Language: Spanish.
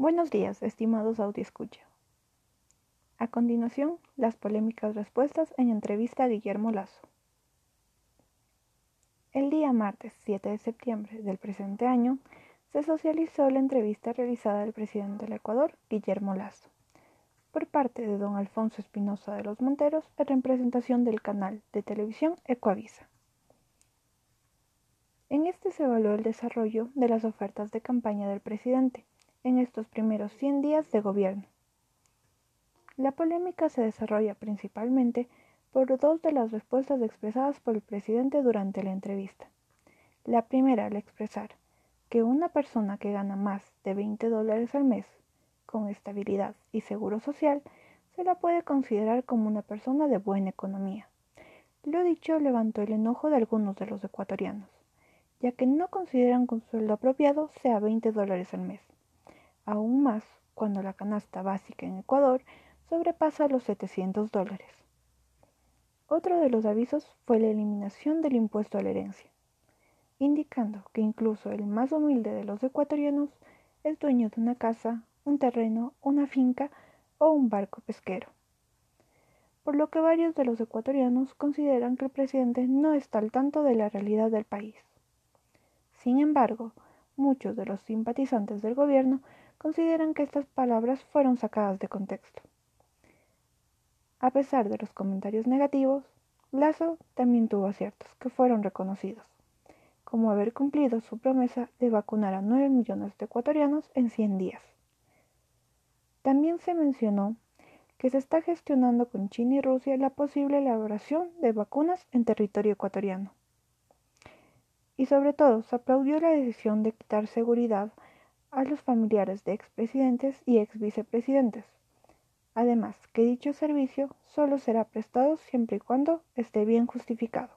Buenos días, estimados escucha. A continuación, las polémicas respuestas en entrevista a Guillermo Lazo. El día martes 7 de septiembre del presente año se socializó la entrevista realizada al presidente del Ecuador, Guillermo Lazo, por parte de don Alfonso Espinosa de los Monteros en representación del canal de televisión Ecoavisa. En este se evaluó el desarrollo de las ofertas de campaña del presidente en estos primeros 100 días de gobierno. La polémica se desarrolla principalmente por dos de las respuestas expresadas por el presidente durante la entrevista. La primera al expresar que una persona que gana más de 20 dólares al mes, con estabilidad y seguro social, se la puede considerar como una persona de buena economía. Lo dicho levantó el enojo de algunos de los ecuatorianos, ya que no consideran que un sueldo apropiado sea 20 dólares al mes aún más cuando la canasta básica en Ecuador sobrepasa los 700 dólares. Otro de los avisos fue la eliminación del impuesto a la herencia, indicando que incluso el más humilde de los ecuatorianos es dueño de una casa, un terreno, una finca o un barco pesquero. Por lo que varios de los ecuatorianos consideran que el presidente no está al tanto de la realidad del país. Sin embargo, muchos de los simpatizantes del gobierno consideran que estas palabras fueron sacadas de contexto. A pesar de los comentarios negativos, Lazo también tuvo aciertos que fueron reconocidos, como haber cumplido su promesa de vacunar a 9 millones de ecuatorianos en 100 días. También se mencionó que se está gestionando con China y Rusia la posible elaboración de vacunas en territorio ecuatoriano. Y sobre todo se aplaudió la decisión de quitar seguridad a los familiares de expresidentes y exvicepresidentes. Además, que dicho servicio solo será prestado siempre y cuando esté bien justificado.